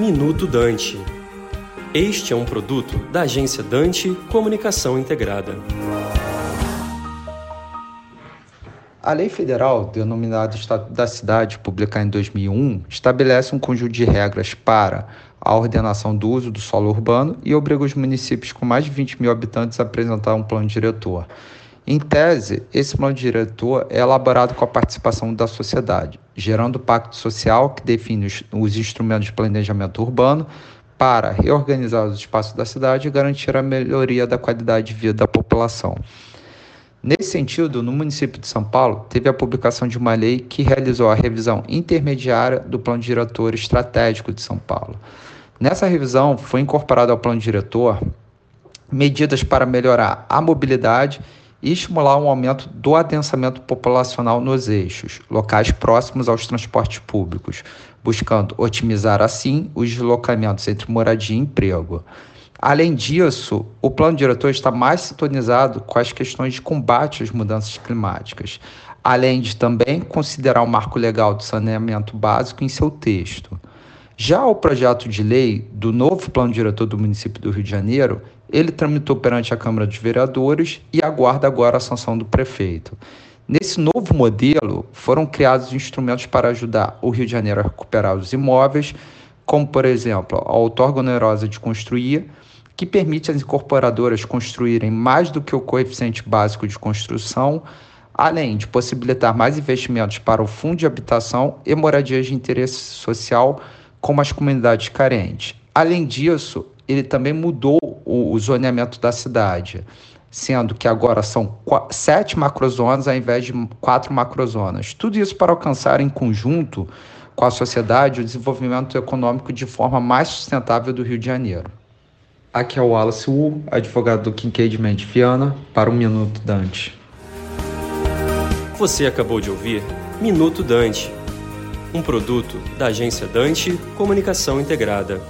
Minuto Dante. Este é um produto da agência Dante Comunicação Integrada. A lei federal, denominada Estatuto da Cidade, publicada em 2001, estabelece um conjunto de regras para a ordenação do uso do solo urbano e obriga os municípios com mais de 20 mil habitantes a apresentar um plano diretor. Em tese, esse plano diretor é elaborado com a participação da sociedade, gerando o pacto social que define os, os instrumentos de planejamento urbano para reorganizar os espaços da cidade e garantir a melhoria da qualidade de vida da população. Nesse sentido, no município de São Paulo, teve a publicação de uma lei que realizou a revisão intermediária do Plano Diretor Estratégico de São Paulo. Nessa revisão, foi incorporado ao Plano Diretor medidas para melhorar a mobilidade e estimular um aumento do adensamento populacional nos eixos, locais próximos aos transportes públicos, buscando otimizar assim os deslocamentos entre moradia e emprego. Além disso, o plano diretor está mais sintonizado com as questões de combate às mudanças climáticas, além de também considerar o marco legal do saneamento básico em seu texto. Já o projeto de lei do novo plano diretor do município do Rio de Janeiro, ele tramitou perante a Câmara dos Vereadores e aguarda agora a sanção do prefeito. Nesse novo modelo, foram criados instrumentos para ajudar o Rio de Janeiro a recuperar os imóveis, como, por exemplo, a outorga onerosa de construir, que permite às incorporadoras construírem mais do que o coeficiente básico de construção, além de possibilitar mais investimentos para o fundo de habitação e moradias de interesse social, como as comunidades carentes. Além disso, ele também mudou o, o zoneamento da cidade, sendo que agora são sete macrozonas ao invés de quatro macrozonas. Tudo isso para alcançar em conjunto com a sociedade o desenvolvimento econômico de forma mais sustentável do Rio de Janeiro. Aqui é o Wallace Wu, advogado do Kincaid Mendes Viana, para o Minuto Dante. Você acabou de ouvir Minuto Dante, um produto da agência Dante Comunicação Integrada.